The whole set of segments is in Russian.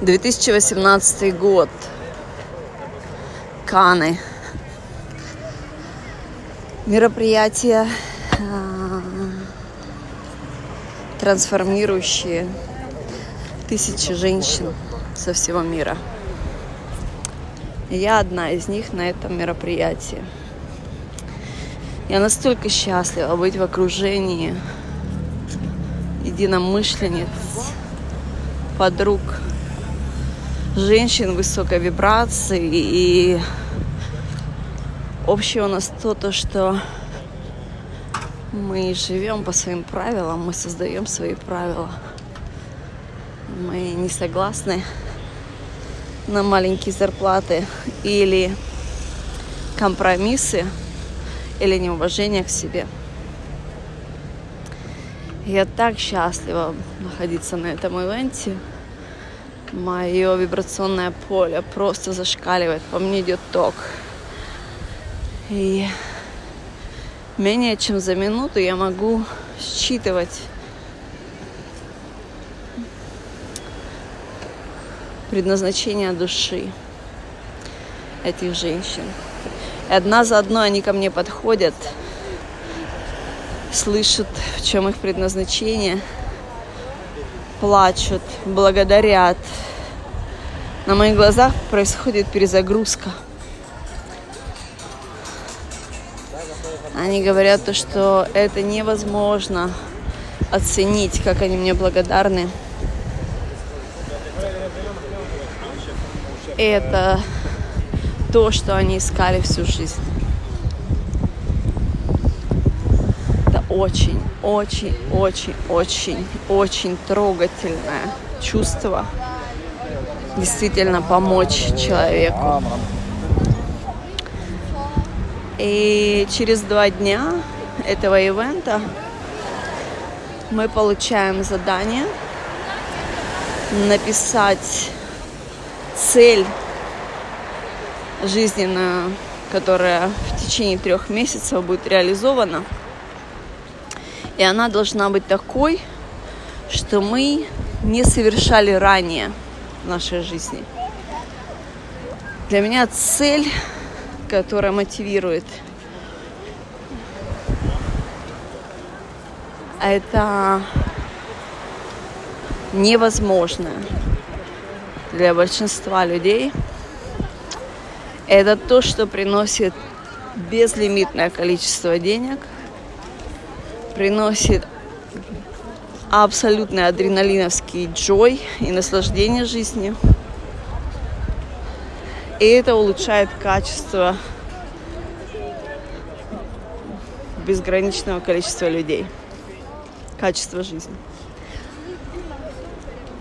2018 год. Каны. Мероприятия, а, трансформирующие тысячи женщин со всего мира. Я одна из них на этом мероприятии. Я настолько счастлива быть в окружении единомышленниц, подруг, женщин высокой вибрации. И общее у нас то, то что мы живем по своим правилам, мы создаем свои правила. Мы не согласны на маленькие зарплаты или компромиссы или неуважение к себе. Я так счастлива находиться на этом ивенте. Мое вибрационное поле просто зашкаливает, по мне идет ток. И менее чем за минуту я могу считывать предназначение души этих женщин. И одна за одной они ко мне подходят, слышат, в чем их предназначение, плачут, благодарят. На моих глазах происходит перезагрузка. Они говорят то, что это невозможно оценить, как они мне благодарны. это то, что они искали всю жизнь. Это очень, очень, очень, очень, очень трогательное чувство действительно помочь человеку. И через два дня этого ивента мы получаем задание написать цель жизненная, которая в течение трех месяцев будет реализована. И она должна быть такой, что мы не совершали ранее в нашей жизни. Для меня цель, которая мотивирует, это невозможное для большинства людей это то, что приносит безлимитное количество денег, приносит абсолютный адреналиновский джой и наслаждение жизнью. И это улучшает качество безграничного количества людей, качество жизни.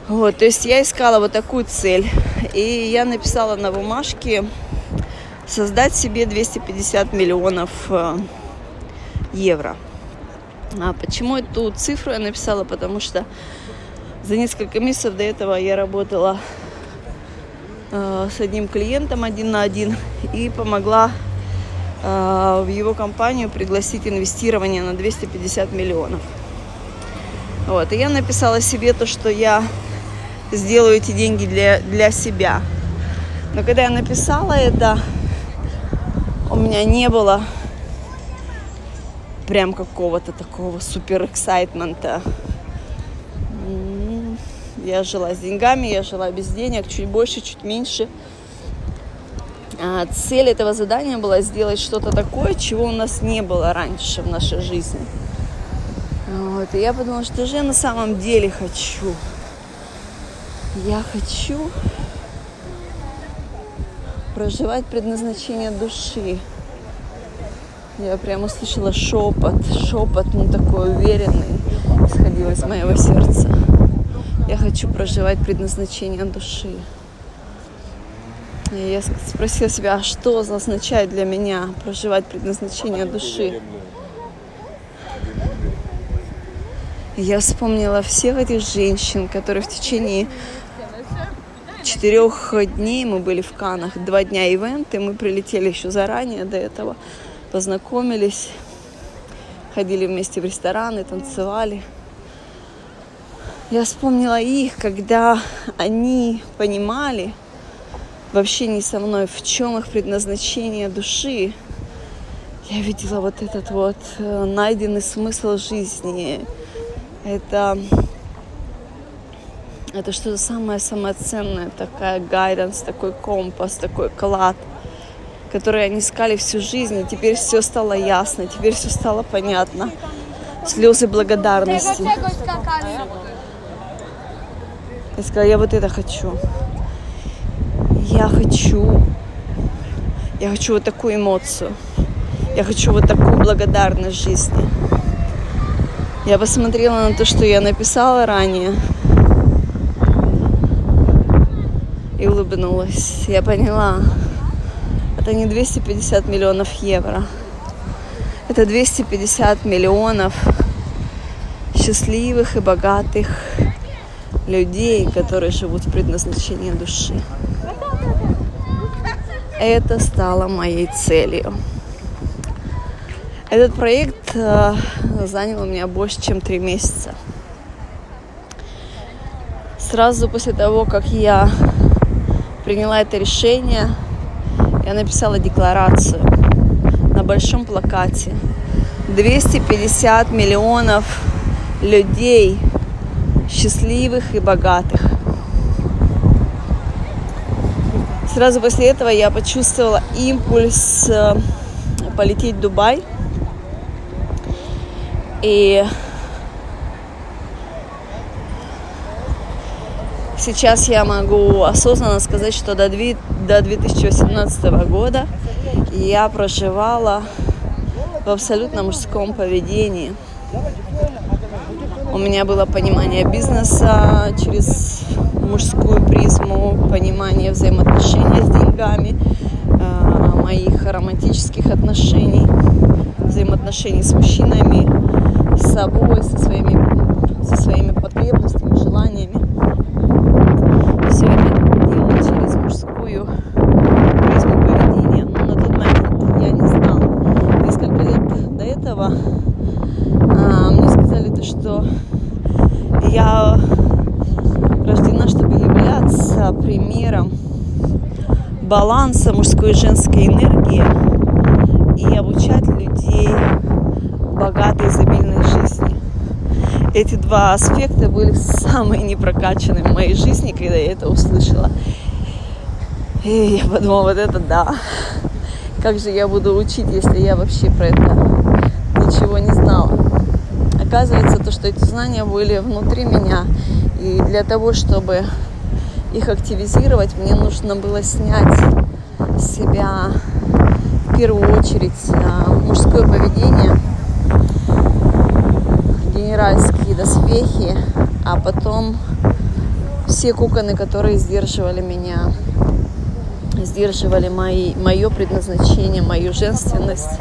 Вот, то есть я искала вот такую цель. И я написала на бумажке создать себе 250 миллионов э, евро. А почему эту цифру я написала? Потому что за несколько месяцев до этого я работала э, с одним клиентом один на один и помогла э, в его компанию пригласить инвестирование на 250 миллионов. Вот. И я написала себе то, что я сделаю эти деньги для, для себя. Но когда я написала это, у меня не было прям какого-то такого супер эксайтмента. Я жила с деньгами, я жила без денег, чуть больше, чуть меньше. А цель этого задания была сделать что-то такое, чего у нас не было раньше в нашей жизни. Вот. И я подумала, что же я на самом деле хочу. Я хочу проживать предназначение души. Я прямо услышала шепот, шепот, ну такой уверенный, исходил из моего сердца. Я хочу проживать предназначение души. И я спросила себя, а что означает для меня проживать предназначение души? Я вспомнила всех этих женщин, которые в течение четырех дней мы были в Канах, два дня ивенты, мы прилетели еще заранее до этого, познакомились, ходили вместе в рестораны, танцевали. Я вспомнила их, когда они понимали в общении со мной, в чем их предназначение души. Я видела вот этот вот э, найденный смысл жизни. Это, это что-то самое-самое ценное, такая гайденс, такой компас, такой клад, который они искали всю жизнь, и теперь все стало ясно, теперь все стало понятно. Слезы благодарности. Я сказала, я вот это хочу. Я хочу, я хочу вот такую эмоцию. Я хочу вот такую благодарность жизни. Я посмотрела на то, что я написала ранее. И улыбнулась. Я поняла, это не 250 миллионов евро. Это 250 миллионов счастливых и богатых людей, которые живут в предназначении души. Это стало моей целью. Этот проект э, занял у меня больше, чем три месяца. Сразу после того, как я приняла это решение, я написала декларацию на большом плакате. 250 миллионов людей счастливых и богатых. Сразу после этого я почувствовала импульс э, полететь в Дубай. И сейчас я могу осознанно сказать, что до 2018 года я проживала в абсолютно мужском поведении – у меня было понимание бизнеса через мужскую призму, понимание взаимоотношений с деньгами, э, моих романтических отношений, взаимоотношений с мужчинами, с собой, со своими, со своими потребностями, желаниями. Все это делала через мужскую призму поведения. Но на тот момент я не знала. Несколько лет до этого а, мне сказали то, что я рождена, чтобы являться примером баланса мужской и женской энергии и обучать людей богатой, изобильной жизни. Эти два аспекта были самые непрокачанные в моей жизни, когда я это услышала. И я подумала, вот это да. Как же я буду учить, если я вообще про это ничего не знала оказывается, то, что эти знания были внутри меня. И для того, чтобы их активизировать, мне нужно было снять с себя в первую очередь а, мужское поведение, генеральские доспехи, а потом все куконы, которые сдерживали меня, сдерживали мои, мое предназначение, мою женственность,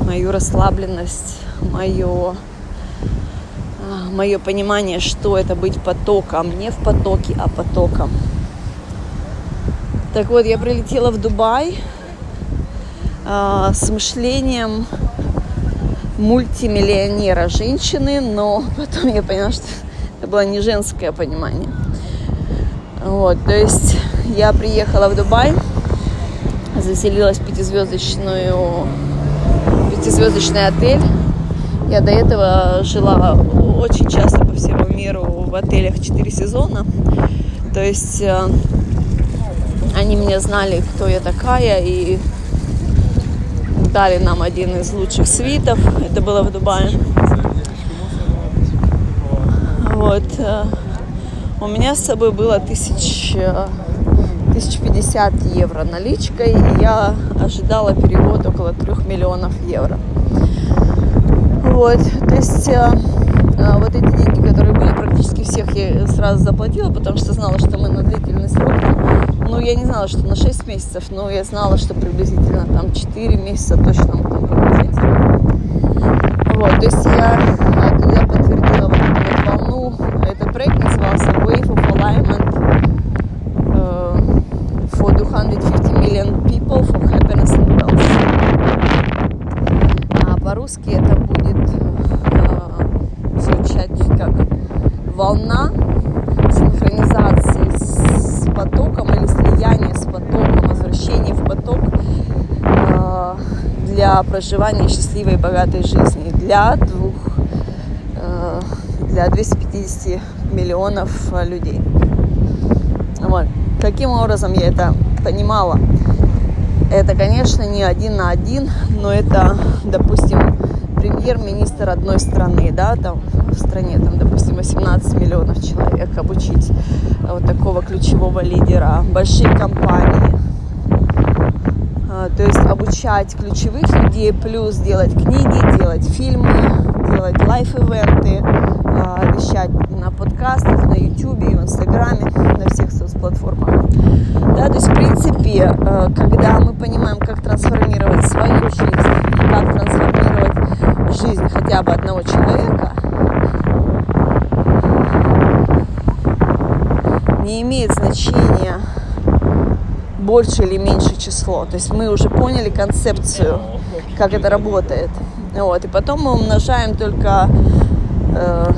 мою расслабленность, мое мое понимание, что это быть потоком, не в потоке, а потоком. Так вот, я прилетела в Дубай э, с мышлением мультимиллионера женщины, но потом я поняла, что это было не женское понимание. Вот, то есть я приехала в Дубай, заселилась в пятизвездочную, пятизвездочный отель. Я до этого жила очень часто по всему миру в отелях 4 сезона. То есть э, они меня знали, кто я такая, и дали нам один из лучших свитов. Это было в Дубае. Вот. Э, у меня с собой было тысяч, 1050 евро наличкой, и я ожидала перевод около 3 миллионов евро. Вот, то есть э, вот эти деньги, которые были практически всех, я сразу заплатила, потому что знала, что мы на длительный срок. Ну, я не знала, что на 6 месяцев, но я знала, что приблизительно там 4 месяца точно мы там будем Вот, то есть я, а, когда подтвердила вот эту вот волну, этот проект проживания счастливой и богатой жизни для двух, э, для 250 миллионов людей. Вот. Каким образом я это понимала? Это, конечно, не один на один, но это, допустим, премьер-министр одной страны, да, там в стране, там, допустим, 18 миллионов человек обучить вот такого ключевого лидера, большие компании, то есть обучать ключевых людей, плюс делать книги, делать фильмы, делать лайф-ивенты, а, вещать на подкастах, на YouTube, в Инстаграме, на всех соцплатформах. Да, то есть, в принципе, э, когда мы понимаем, как трансформировать свою жизнь и как трансформировать жизнь хотя бы одного человека, не имеет значения, больше или меньше число. То есть мы уже поняли концепцию, как это работает. Вот. И потом мы умножаем только э,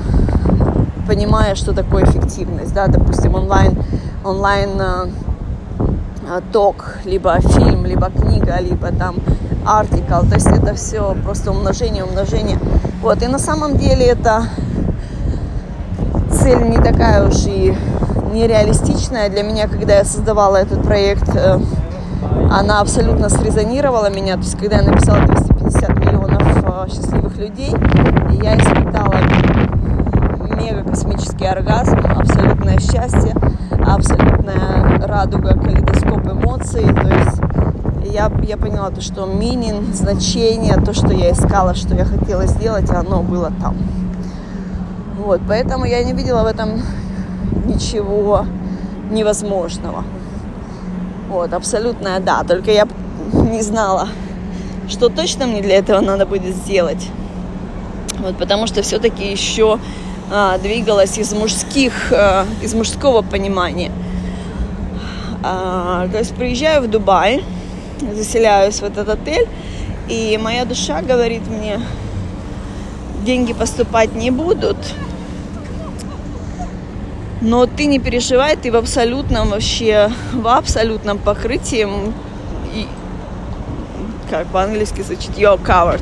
понимая, что такое эффективность. Да? Допустим, онлайн, онлайн э, э, ток, либо фильм, либо книга, либо там артикл. То есть это все просто умножение, умножение. Вот. И на самом деле это цель не такая уж и нереалистичная для меня, когда я создавала этот проект, э, она абсолютно срезонировала меня. То есть, когда я написала 250 миллионов э, счастливых людей, я испытала мега космический оргазм, абсолютное счастье, абсолютная радуга, калейдоскоп эмоций. То есть я, я поняла то, что минин, значение, то, что я искала, что я хотела сделать, оно было там. Вот, поэтому я не видела в этом ничего невозможного. Вот, абсолютная да. Только я не знала, что точно мне для этого надо будет сделать. Вот, потому что все-таки еще а, двигалась из мужских, а, из мужского понимания. А, то есть приезжаю в Дубай, заселяюсь в этот отель, и моя душа говорит мне, деньги поступать не будут, но ты не переживай, ты в абсолютном вообще, в абсолютном покрытии, и, как по-английски звучит, you're covered.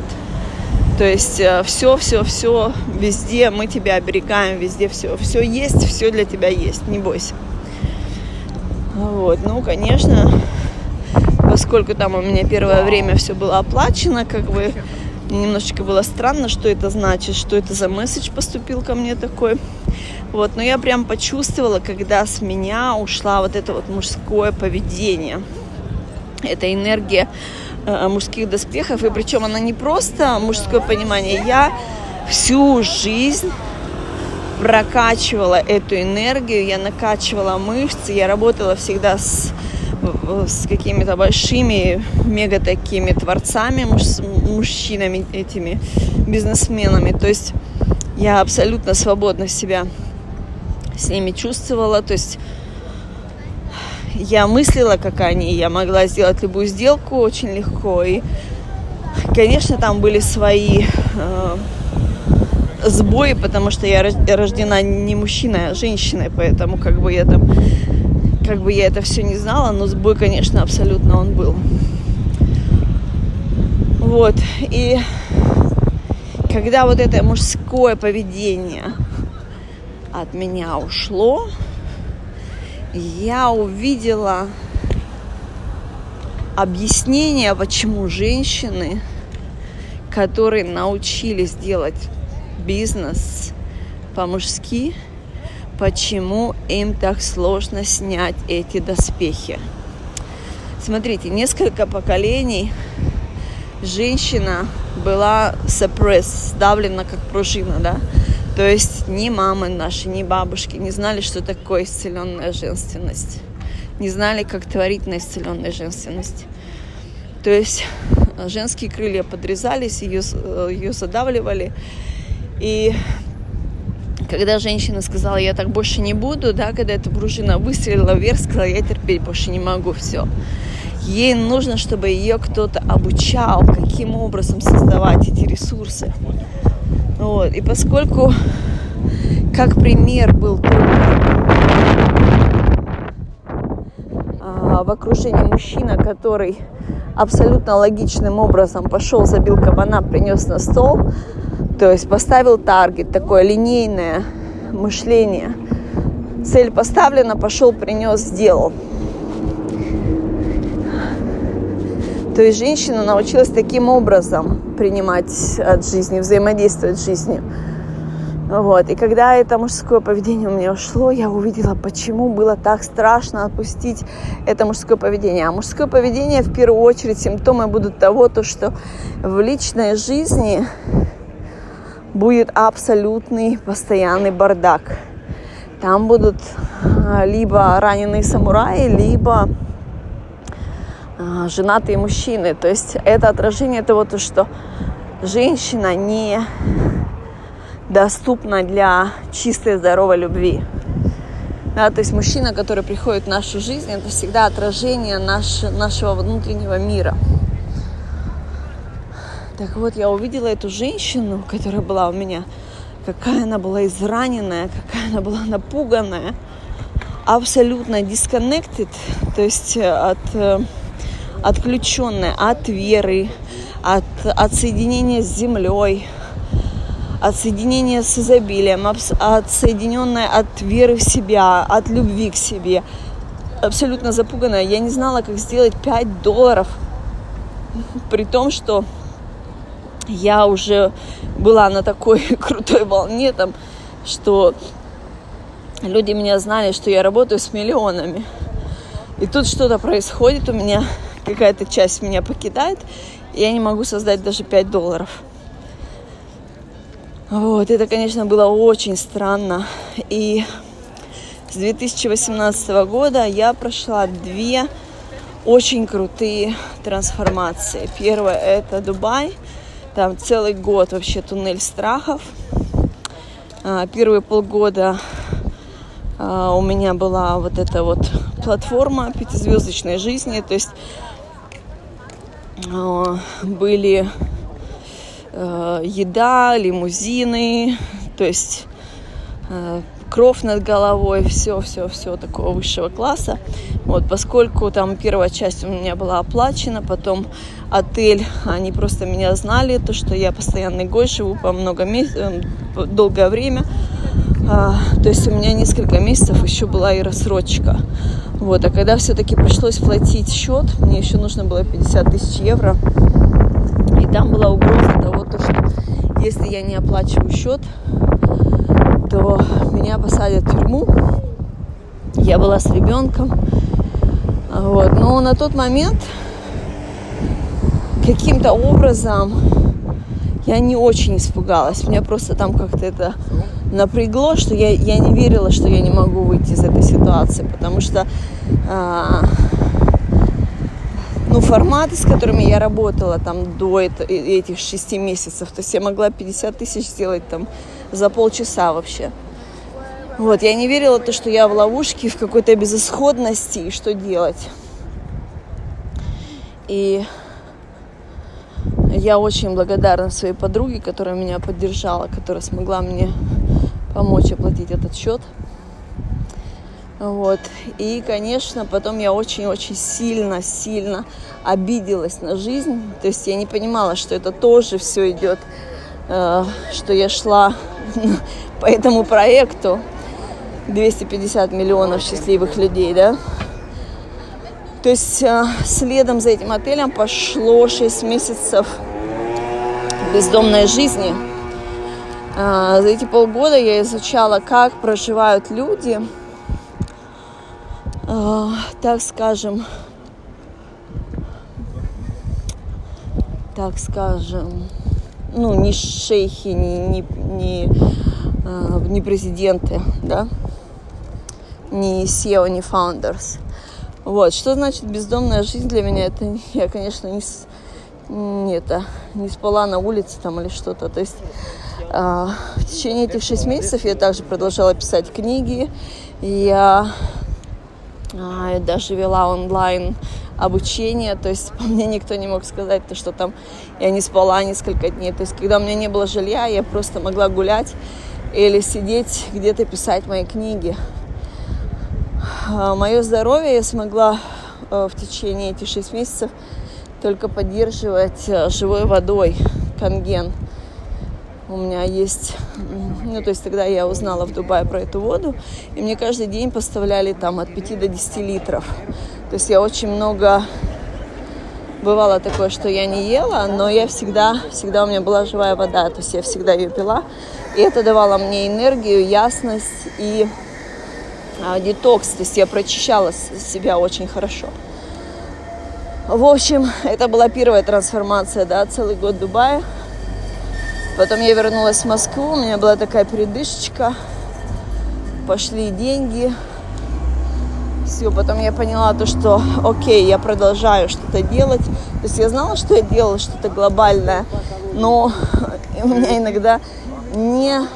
То есть все, все, все, везде мы тебя оберегаем, везде все, все есть, все для тебя есть, не бойся. Вот, ну, конечно, поскольку там у меня первое время все было оплачено, как бы немножечко было странно, что это значит, что это за месседж поступил ко мне такой. Вот, но я прям почувствовала, когда с меня ушла вот это вот мужское поведение. Эта энергия э, мужских доспехов. И причем она не просто мужское понимание. Я всю жизнь прокачивала эту энергию, я накачивала мышцы, я работала всегда с, с какими-то большими, мега такими творцами, муж, мужчинами, этими бизнесменами. То есть я абсолютно свободно себя с ними чувствовала. То есть я мыслила, как они, я могла сделать любую сделку очень легко. И, конечно, там были свои э, сбои, потому что я рождена не мужчиной, а женщиной, поэтому как бы я там, как бы я это все не знала, но сбой, конечно, абсолютно он был. Вот, и когда вот это мужское поведение от меня ушло, я увидела объяснение, почему женщины, которые научились делать бизнес по-мужски, почему им так сложно снять эти доспехи. Смотрите, несколько поколений женщина была suppressed, сдавлена как пружина, да, то есть ни мамы наши, ни бабушки не знали, что такое исцеленная женственность. Не знали, как творить на исцеленной женственности. То есть э, женские крылья подрезались, ее, э, ее задавливали. И когда женщина сказала, я так больше не буду, да, когда эта пружина выстрелила вверх, сказала, я терпеть больше не могу, все. Ей нужно, чтобы ее кто-то обучал, каким образом создавать эти ресурсы. Вот. И поскольку, как пример был а, в окружении мужчина, который абсолютно логичным образом пошел, забил кабана, принес на стол, то есть поставил таргет, такое линейное мышление. Цель поставлена, пошел, принес, сделал. То есть женщина научилась таким образом принимать от жизни, взаимодействовать с жизнью. Вот. И когда это мужское поведение у меня ушло, я увидела, почему было так страшно отпустить это мужское поведение. А мужское поведение в первую очередь симптомы будут того, то, что в личной жизни будет абсолютный постоянный бардак. Там будут а, либо раненые самураи, либо женатые мужчины. То есть это отражение того, то, что женщина не доступна для чистой здоровой любви. Да, то есть мужчина, который приходит в нашу жизнь, это всегда отражение наш, нашего внутреннего мира. Так вот, я увидела эту женщину, которая была у меня, какая она была израненная, какая она была напуганная, абсолютно disconnected, то есть э, от, отключенная от веры, от, от соединения с землей, от соединения с изобилием, отсоединенная от веры в себя, от любви к себе. Абсолютно запуганная. Я не знала, как сделать 5 долларов, при том, что я уже была на такой крутой волне, там, что люди меня знали, что я работаю с миллионами. И тут что-то происходит у меня, какая-то часть меня покидает, и я не могу создать даже 5 долларов. Вот, это, конечно, было очень странно. И с 2018 года я прошла две очень крутые трансформации. Первая это Дубай. Там целый год вообще туннель страхов. А, первые полгода а, у меня была вот эта вот платформа пятизвездочной жизни. То есть были э, еда, лимузины, то есть э, кровь над головой, все, все, все такого высшего класса. Вот, поскольку там первая часть у меня была оплачена, потом отель, они просто меня знали, то, что я постоянный гость, живу по много месяцев, э, долгое время. А, то есть у меня несколько месяцев еще была и рассрочка. Вот, а когда все-таки пришлось платить счет, мне еще нужно было 50 тысяч евро, и там была угроза того, то, что если я не оплачиваю счет, то меня посадят в тюрьму. Я была с ребенком. Вот. Но на тот момент каким-то образом я не очень испугалась. Меня просто там как-то это напрягло, что я, я не верила, что я не могу выйти из этой ситуации, потому что а, ну, форматы, с которыми я работала там до это, этих шести месяцев, то есть я могла 50 тысяч сделать там за полчаса вообще. Вот, я не верила то, что я в ловушке, в какой-то безысходности, и что делать. И я очень благодарна своей подруге, которая меня поддержала, которая смогла мне помочь оплатить этот счет. Вот. И, конечно, потом я очень-очень сильно-сильно обиделась на жизнь. То есть я не понимала, что это тоже все идет, э, что я шла по этому проекту 250 миллионов счастливых людей, да. То есть э, следом за этим отелем пошло 6 месяцев бездомной жизни. Э, за эти полгода я изучала, как проживают люди – э, так скажем, так скажем, ну, не шейхи, не, не, не, э, не президенты, да, не SEO, не founders. Вот, что значит бездомная жизнь для меня? Это я, конечно, не, не, это, не спала на улице там или что-то. То есть в течение этих шесть месяцев я также продолжала писать книги. Я а, я даже вела онлайн обучение, то есть по мне никто не мог сказать, то, что там я не спала несколько дней. То есть когда у меня не было жилья, я просто могла гулять или сидеть где-то писать мои книги. А, Мое здоровье я смогла в течение этих шесть месяцев только поддерживать живой водой канген. У меня есть, ну то есть тогда я узнала в Дубае про эту воду, и мне каждый день поставляли там от 5 до 10 литров. То есть я очень много бывало такое, что я не ела, но я всегда, всегда у меня была живая вода, то есть я всегда ее пила, и это давало мне энергию, ясность и а, детокс, то есть я прочищала себя очень хорошо. В общем, это была первая трансформация, да, целый год в Дубае. Потом я вернулась в Москву, у меня была такая передышечка, пошли деньги, все, потом я поняла то, что окей, я продолжаю что-то делать. То есть я знала, что я делала что-то глобальное, но у меня иногда не,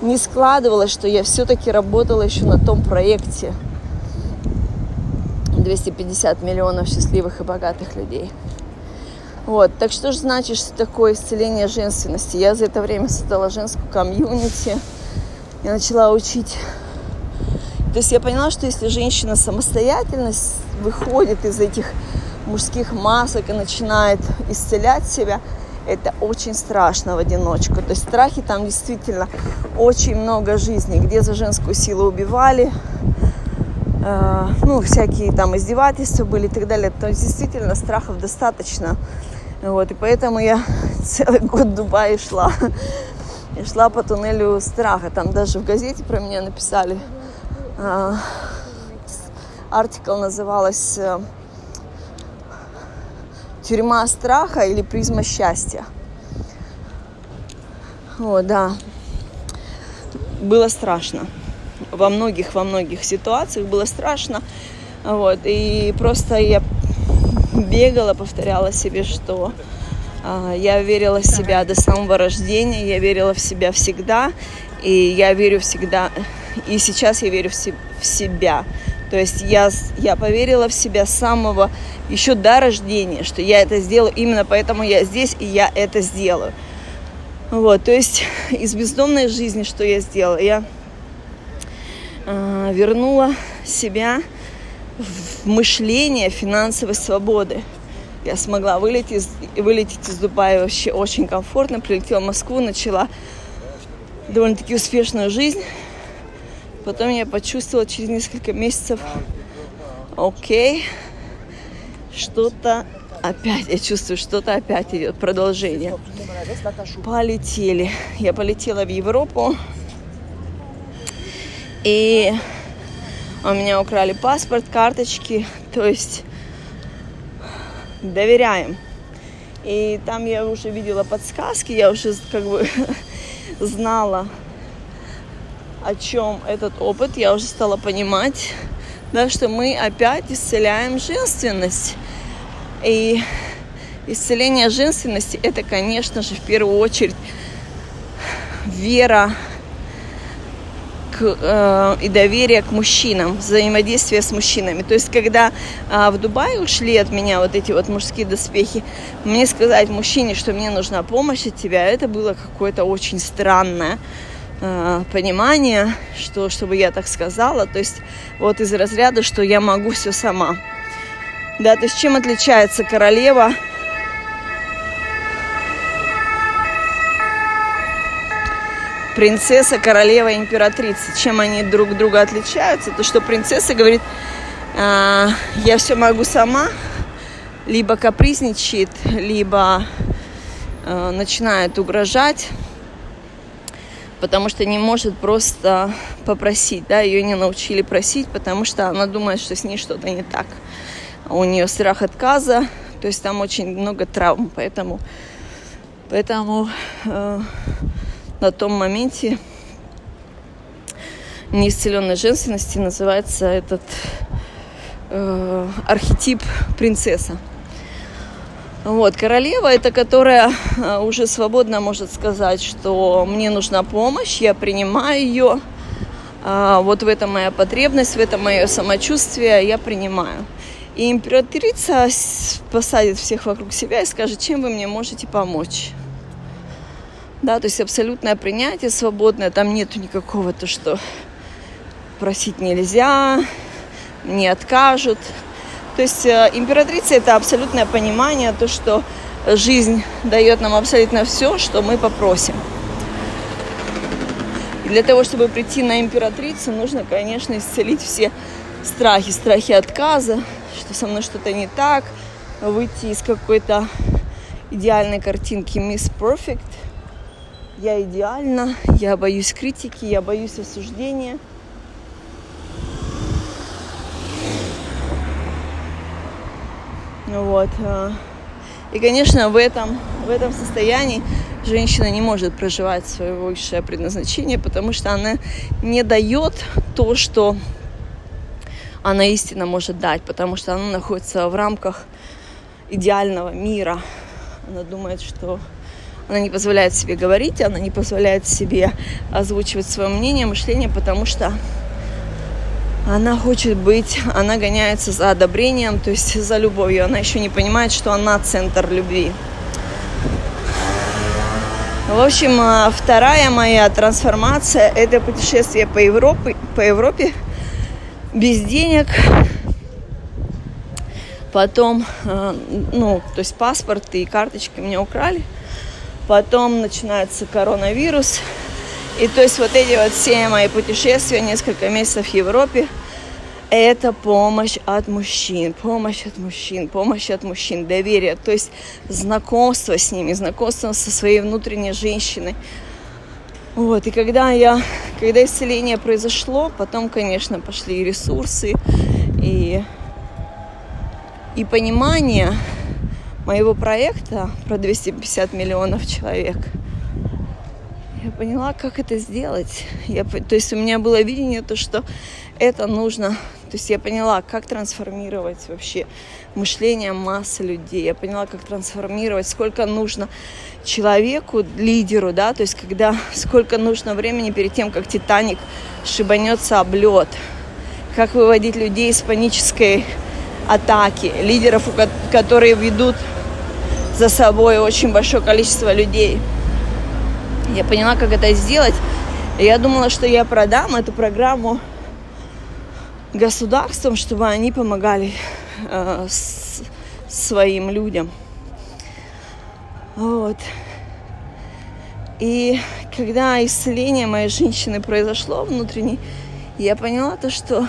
не складывалось, что я все-таки работала еще на том проекте. 250 миллионов счастливых и богатых людей. Вот, так что же значит, что такое исцеление женственности? Я за это время создала женскую комьюнити. Я начала учить то есть я поняла, что если женщина самостоятельно выходит из этих мужских масок и начинает исцелять себя, это очень страшно в одиночку. То есть страхи там действительно очень много жизней, где за женскую силу убивали, э, ну, всякие там издевательства были и так далее. То есть действительно страхов достаточно. Вот, и поэтому я целый год в Дубае шла. И шла по туннелю страха. Там даже в газете про меня написали – артикл называлась э, «Тюрьма страха» или «Призма счастья». О, да. Было страшно. Во многих, во многих ситуациях было страшно. Вот. И просто я бегала, повторяла себе, что э, я верила в себя до самого рождения, я верила в себя всегда, и я верю всегда и сейчас я верю в, се- в себя. То есть я, я поверила в себя с самого еще до рождения, что я это сделаю, именно поэтому я здесь, и я это сделаю. Вот, то есть из бездомной жизни, что я сделала, я э, вернула себя в мышление финансовой свободы. Я смогла вылететь вылететь из Дубая вообще очень комфортно, прилетела в Москву, начала довольно-таки успешную жизнь. Потом я почувствовала через несколько месяцев, окей, что-то опять, я чувствую, что-то опять идет, продолжение. Полетели. Я полетела в Европу. И у меня украли паспорт, карточки. То есть доверяем. И там я уже видела подсказки, я уже как бы знала, о чем этот опыт, я уже стала понимать, да, что мы опять исцеляем женственность. И исцеление женственности это, конечно же, в первую очередь вера к, э, и доверие к мужчинам, взаимодействие с мужчинами. То есть, когда э, в Дубае ушли от меня вот эти вот мужские доспехи, мне сказать мужчине, что мне нужна помощь от тебя, это было какое-то очень странное э, понимание, что, чтобы я так сказала, то есть вот из разряда, что я могу все сама. Да, то есть чем отличается королева принцесса, королева, императрица. Чем они друг друга отличаются? То, что принцесса говорит, э, я все могу сама, либо капризничает, либо э, начинает угрожать потому что не может просто попросить, да, ее не научили просить, потому что она думает, что с ней что-то не так. У нее страх отказа, то есть там очень много травм, поэтому, поэтому э, на том моменте неисцеленной женственности называется этот э, архетип принцесса. Вот, королева это которая э, уже свободно может сказать, что мне нужна помощь, я принимаю ее, а, вот в этом моя потребность, в этом мое самочувствие, я принимаю. И императрица посадит всех вокруг себя и скажет, чем вы мне можете помочь. Да, то есть абсолютное принятие свободное, там нету никакого то, что просить нельзя, не откажут. То есть э, императрица это абсолютное понимание, то, что жизнь дает нам абсолютно все, что мы попросим. И для того, чтобы прийти на императрицу, нужно, конечно, исцелить все страхи, страхи отказа, что со мной что-то не так, выйти из какой-то идеальной картинки Miss Perfect. Я идеальна, я боюсь критики, я боюсь осуждения. Вот. Э, и, конечно, в этом, в этом состоянии женщина не может проживать свое высшее предназначение, потому что она не дает то, что она истинно может дать, потому что она находится в рамках идеального мира. Она думает, что она не позволяет себе говорить, она не позволяет себе озвучивать свое мнение, мышление, потому что она хочет быть, она гоняется за одобрением, то есть за любовью. Она еще не понимает, что она центр любви. В общем, а, вторая моя трансформация – это путешествие по Европе, по Европе без денег. Потом, а, ну, то есть паспорт и карточки меня украли. Потом начинается коронавирус – и то есть вот эти вот все мои путешествия, несколько месяцев в Европе, это помощь от мужчин, помощь от мужчин, помощь от мужчин, доверие, то есть знакомство с ними, знакомство со своей внутренней женщиной. Вот, и когда я, когда исцеление произошло, потом, конечно, пошли и ресурсы, и, и понимание моего проекта про 250 миллионов человек – я поняла, как это сделать. Я, то есть у меня было видение, то, что это нужно. То есть я поняла, как трансформировать вообще мышление массы людей. Я поняла, как трансформировать, сколько нужно человеку, лидеру, да, то есть когда, сколько нужно времени перед тем, как Титаник шибанется об лед. Как выводить людей из панической атаки. Лидеров, которые ведут за собой очень большое количество людей – я поняла, как это сделать. Я думала, что я продам эту программу государством, чтобы они помогали э, с, своим людям. Вот. И когда исцеление моей женщины произошло внутренней, я поняла то, что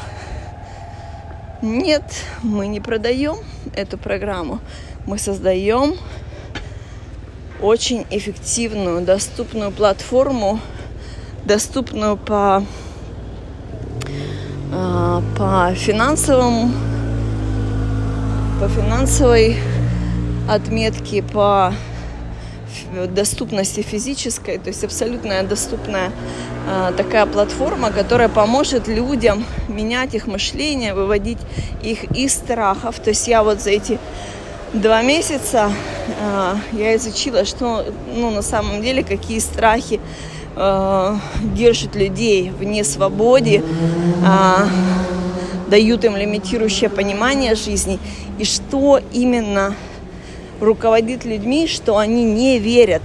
нет, мы не продаем эту программу, мы создаем очень эффективную, доступную платформу, доступную по, а, по финансовому, по финансовой отметке, по доступности физической, то есть абсолютная доступная э, такая платформа, которая поможет людям менять их мышление, выводить их из страхов. То есть я вот за эти два месяца э, я изучила, что ну, на самом деле какие страхи э, держат людей в несвободе, э, дают им лимитирующее понимание жизни, и что именно руководит людьми, что они не верят,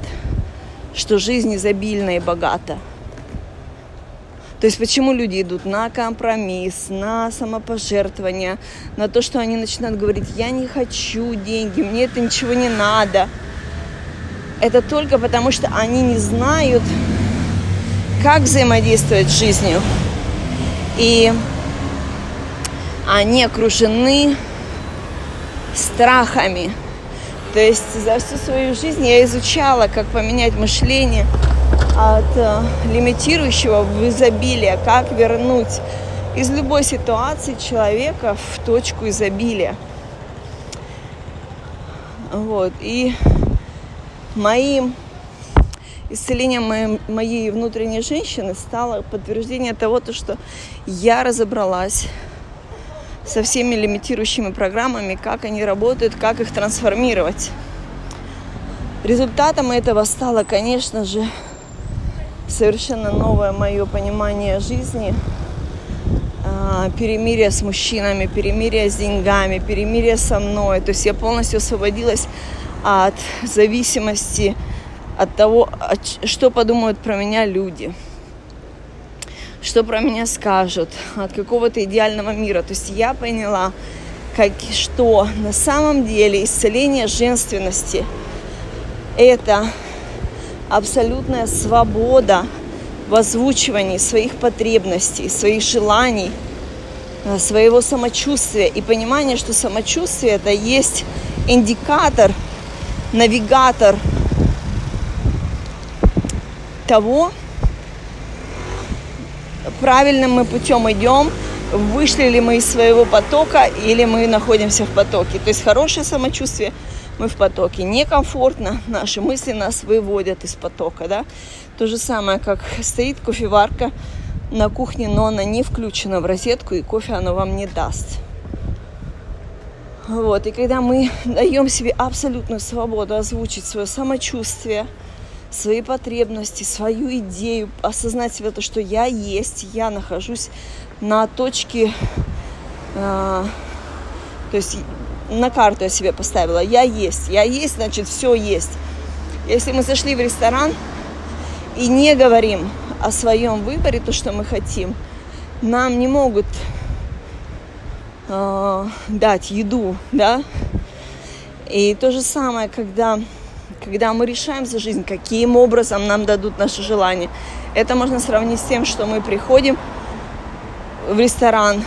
что жизнь изобильна и богата. То есть почему люди идут на компромисс, на самопожертвование, на то, что они начинают говорить, я не хочу деньги, мне это ничего не надо. Это только потому, что они не знают, как взаимодействовать с жизнью. И они окружены страхами. То есть за всю свою жизнь я изучала, как поменять мышление – от э, лимитирующего в изобилие, как вернуть из любой ситуации человека в точку изобилия. Вот. И моим исцелением моей, моей внутренней женщины стало подтверждение того, то, что я разобралась со всеми лимитирующими программами, как они работают, как их трансформировать. Результатом этого стало, конечно же, совершенно новое мое понимание жизни, а, перемирие с мужчинами, перемирие с деньгами, перемирие со мной. То есть я полностью освободилась от зависимости от того, что подумают про меня люди, что про меня скажут, от какого-то идеального мира. То есть я поняла, как, что на самом деле исцеление женственности – это абсолютная свобода в озвучивании своих потребностей, своих желаний, э, своего самочувствия и понимание, что самочувствие это есть индикатор, навигатор того, правильным мы путем идем, вышли ли мы из своего потока или мы находимся в потоке. То есть хорошее самочувствие, мы в потоке. Некомфортно, наши мысли нас выводят из потока. Да? То же самое, как стоит кофеварка на кухне, но она не включена в розетку, и кофе она вам не даст. Вот, и когда мы даем себе абсолютную свободу озвучить свое самочувствие, свои потребности, свою идею, осознать себе то, что я есть, я нахожусь на точке, э, то есть на карту я себе поставила, я есть, я есть, значит, все есть. Если мы зашли в ресторан, и не говорим о своем выборе, то, что мы хотим, нам не могут э, дать еду, да. И то же самое, когда, когда мы решаем за жизнь, каким образом нам дадут наши желания. Это можно сравнить с тем, что мы приходим в ресторан,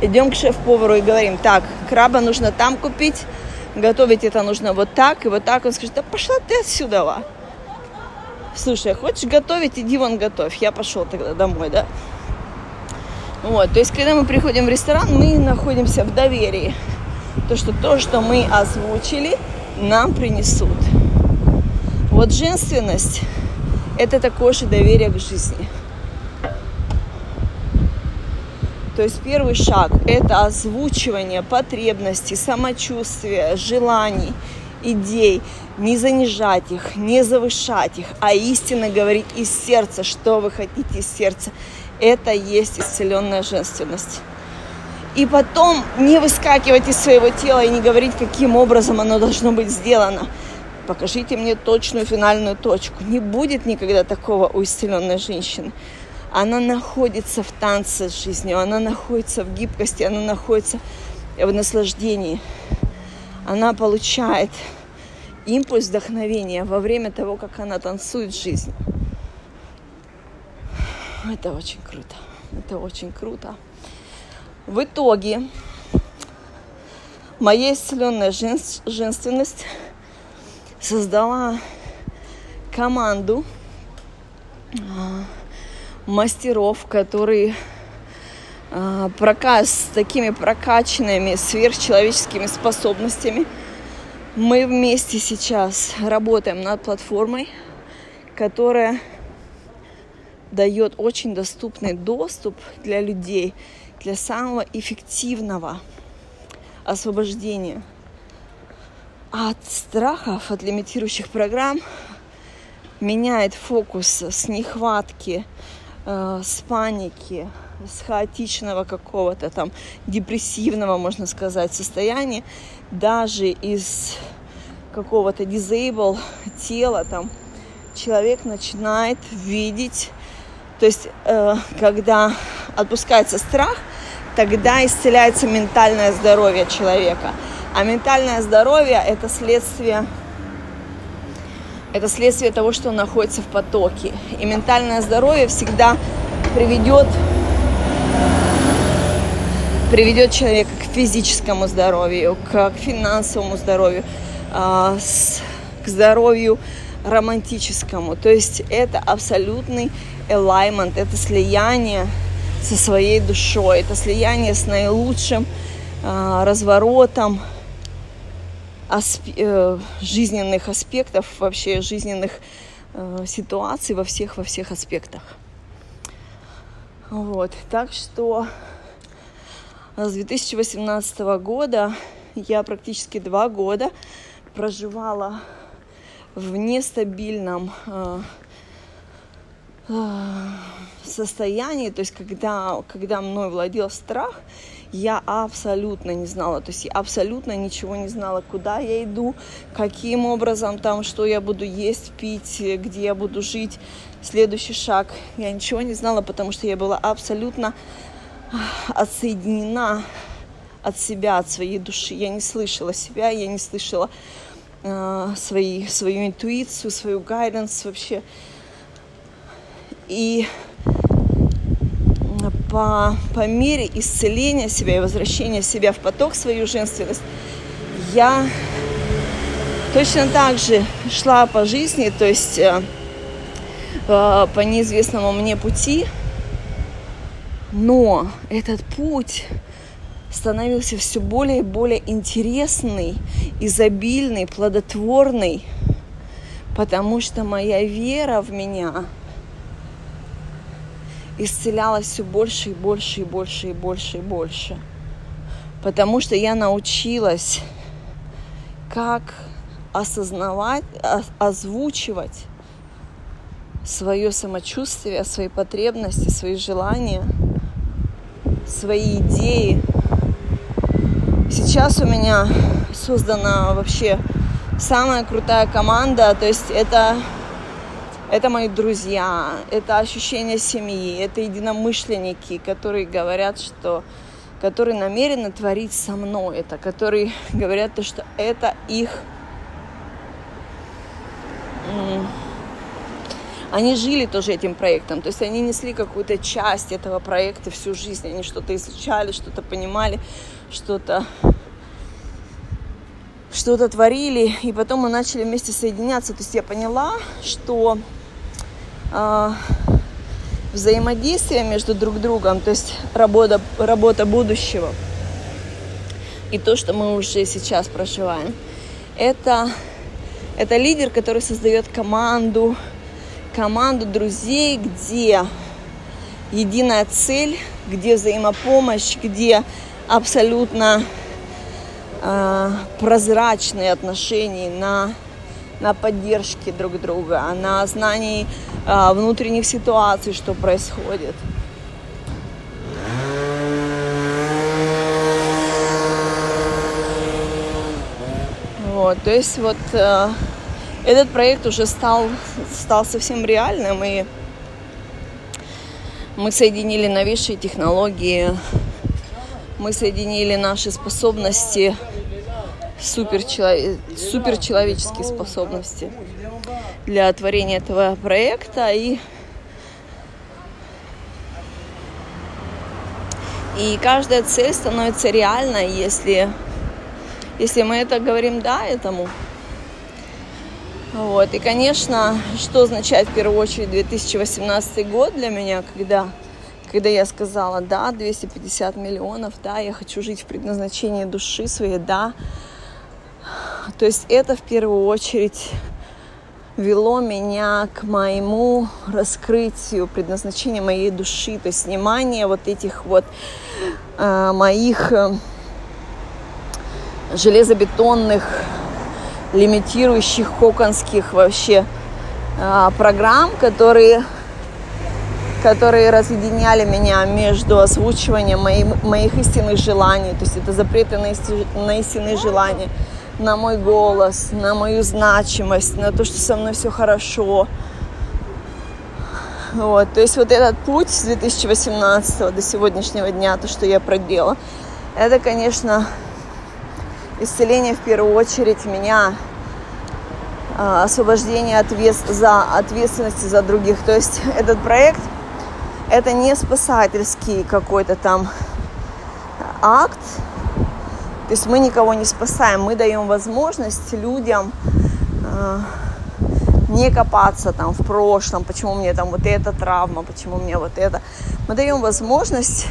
идем к шеф-повару и говорим, так, краба нужно там купить, готовить это нужно вот так и вот так. Он скажет, да пошла ты отсюда, слушай, а хочешь готовить, иди вон готовь. Я пошел тогда домой, да? Вот, то есть, когда мы приходим в ресторан, мы находимся в доверии. То, что то, что мы озвучили, нам принесут. Вот женственность – это такое же доверие к жизни. То есть первый шаг – это озвучивание потребностей, самочувствия, желаний, идей – не занижать их, не завышать их, а истинно говорить из сердца, что вы хотите из сердца. Это есть исцеленная женственность. И потом не выскакивать из своего тела и не говорить, каким образом оно должно быть сделано. Покажите мне точную финальную точку. Не будет никогда такого у исцеленной женщины. Она находится в танце с жизнью, она находится в гибкости, она находится в наслаждении. Она получает импульс вдохновения во время того, как она танцует жизнь. Это очень круто. Это очень круто. В итоге моя исцеленная женственность создала команду а, мастеров, которые а, с такими прокачанными сверхчеловеческими способностями – мы вместе сейчас работаем над платформой, которая дает очень доступный доступ для людей для самого эффективного освобождения от страхов, от лимитирующих программ, меняет фокус с нехватки, э, с паники, с хаотичного какого-то там депрессивного, можно сказать, состояния даже из какого-то disable тела там человек начинает видеть, то есть э, когда отпускается страх, тогда исцеляется ментальное здоровье человека. А ментальное здоровье это следствие это следствие того, что он находится в потоке. И ментальное здоровье всегда приведет приведет человека к физическому здоровью, к финансовому здоровью, а, к здоровью романтическому. То есть это абсолютный alignment, это слияние со своей душой, это слияние с наилучшим а, разворотом э, жизненных аспектов, вообще жизненных э, ситуаций во всех, во всех аспектах. Вот, так что с 2018 года я практически два года проживала в нестабильном э, состоянии, то есть когда, когда мной владел страх, я абсолютно не знала, то есть я абсолютно ничего не знала, куда я иду, каким образом там, что я буду есть, пить, где я буду жить, следующий шаг. Я ничего не знала, потому что я была абсолютно отсоединена от себя, от своей души. Я не слышала себя, я не слышала э, свои, свою интуицию, свою гайденс вообще. И по, по мере исцеления себя и возвращения себя в поток, свою женственность, я точно так же шла по жизни, то есть э, э, по неизвестному мне пути, но этот путь становился все более и более интересный, изобильный, плодотворный, потому что моя вера в меня исцелялась все больше и больше и больше и больше и больше. Потому что я научилась, как осознавать, озвучивать свое самочувствие, свои потребности, свои желания, свои идеи. Сейчас у меня создана вообще самая крутая команда, то есть это это мои друзья, это ощущение семьи, это единомышленники, которые говорят, что которые намерены творить со мной это, которые говорят то, что это их они жили тоже этим проектом, то есть они несли какую-то часть этого проекта всю жизнь, они что-то изучали, что-то понимали, что-то что-то творили, и потом мы начали вместе соединяться. То есть я поняла, что э, взаимодействие между друг другом, то есть работа, работа будущего и то, что мы уже сейчас проживаем, это, это лидер, который создает команду, команду друзей, где единая цель, где взаимопомощь, где абсолютно э, прозрачные отношения на на поддержке друг друга, на знании э, внутренних ситуаций, что происходит. Вот, то есть вот э, этот проект уже стал, стал совсем реальным, и мы соединили новейшие технологии, мы соединили наши способности суперчелове- суперчеловеческие способности для творения этого проекта и и каждая цель становится реальной, если если мы это говорим да этому. Вот. И, конечно, что означает в первую очередь 2018 год для меня, когда, когда я сказала, да, 250 миллионов, да, я хочу жить в предназначении души своей, да, то есть это в первую очередь вело меня к моему раскрытию предназначения моей души, то есть снимание вот этих вот э, моих э, железобетонных, лимитирующих коконских вообще э, программ, которые которые разъединяли меня между озвучиванием моих, моих истинных желаний, то есть это запреты на, исти, на истинные желания, на мой голос, на мою значимость, на то, что со мной все хорошо. Вот, то есть вот этот путь с 2018 до сегодняшнего дня, то, что я проделала, это, конечно, исцеление в первую очередь меня, а, освобождение ответ, за ответственности за других. То есть этот проект это не спасательский какой-то там акт, то есть мы никого не спасаем, мы даем возможность людям э, не копаться там в прошлом, почему мне там вот эта травма, почему мне вот это. Мы даем возможность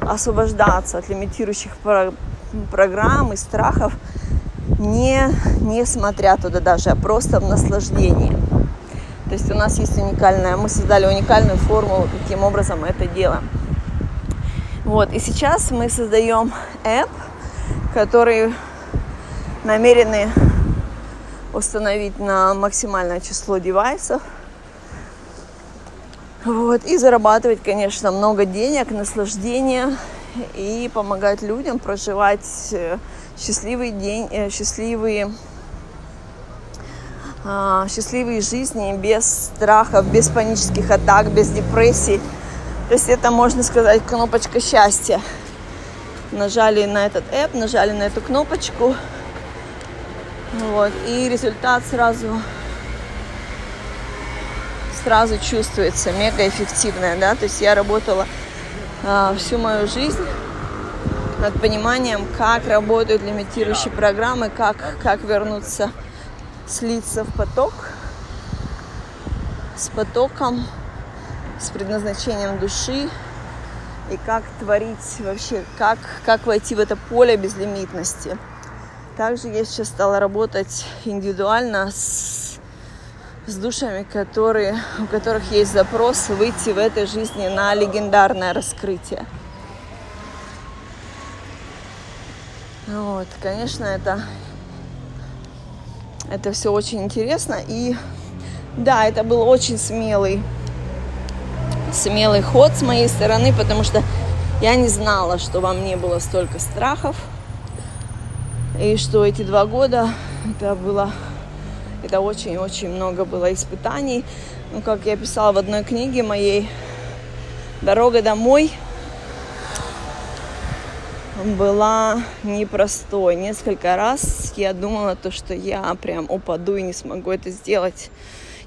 освобождаться от лимитирующих про- программ и страхов, не, не смотря туда даже, а просто в наслаждении. То есть у нас есть уникальная, мы создали уникальную формулу, каким образом мы это делаем. Вот, и сейчас мы создаем app, которые намерены установить на максимальное число девайсов. Вот, и зарабатывать, конечно, много денег, наслаждения и помогать людям проживать э, счастливый день, э, счастливые, а, счастливые жизни без страхов, без панических атак, без депрессий. То есть это, можно сказать, кнопочка счастья. Нажали на этот app, нажали на эту кнопочку, вот, и результат сразу сразу чувствуется, мега эффективная, да, то есть я работала а, всю мою жизнь над пониманием, как работают лимитирующие программы, как, как вернуться, слиться в поток, с потоком, с предназначением души, и как творить вообще, как, как войти в это поле безлимитности. Также я сейчас стала работать индивидуально с, с душами, которые, у которых есть запрос выйти в этой жизни на легендарное раскрытие. Вот, конечно, это, это все очень интересно. И да, это был очень смелый смелый ход с моей стороны, потому что я не знала, что во мне было столько страхов. И что эти два года это было, это очень-очень много было испытаний. Ну, как я писала в одной книге моей, дорога домой была непростой. Несколько раз я думала то, что я прям упаду и не смогу это сделать.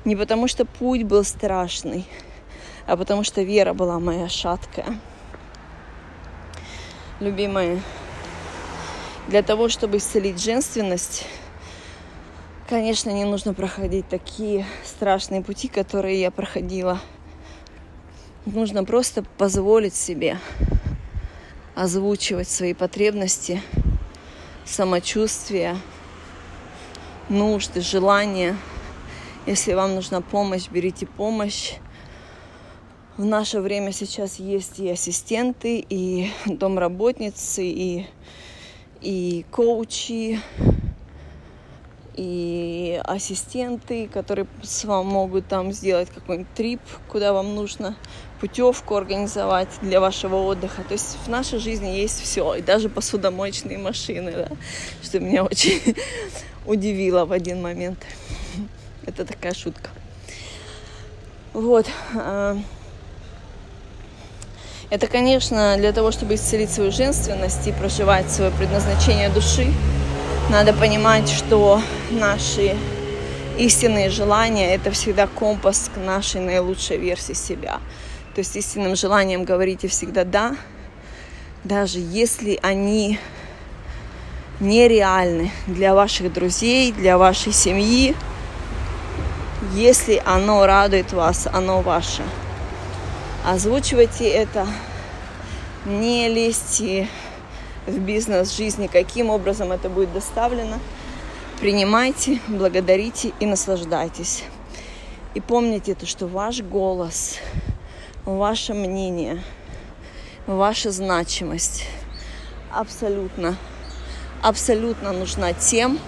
Не потому что путь был страшный, а потому что вера была моя шаткая. Любимые, для того, чтобы исцелить женственность, конечно, не нужно проходить такие страшные пути, которые я проходила. Нужно просто позволить себе озвучивать свои потребности, самочувствие, нужды, желания. Если вам нужна помощь, берите помощь в наше время сейчас есть и ассистенты, и домработницы, и, и коучи, и ассистенты, которые с вами могут там сделать какой-нибудь трип, куда вам нужно, путевку организовать для вашего отдыха. То есть в нашей жизни есть все, и даже посудомоечные машины, да, что меня очень удивило в один момент. Это такая шутка. Вот. Это, конечно, для того, чтобы исцелить свою женственность и проживать свое предназначение души, надо понимать, что наши истинные желания – это всегда компас к нашей наилучшей версии себя. То есть истинным желанием говорите всегда «да», даже если они нереальны для ваших друзей, для вашей семьи, если оно радует вас, оно ваше – Озвучивайте это, не лезьте в бизнес жизни, каким образом это будет доставлено. Принимайте, благодарите и наслаждайтесь. И помните то, что ваш голос, ваше мнение, ваша значимость абсолютно, абсолютно нужна тем,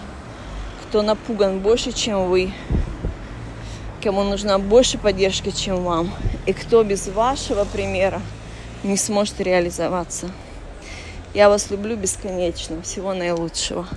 кто напуган больше, чем вы, кому нужна больше поддержки, чем вам, и кто без вашего примера не сможет реализоваться. Я вас люблю бесконечно. Всего наилучшего.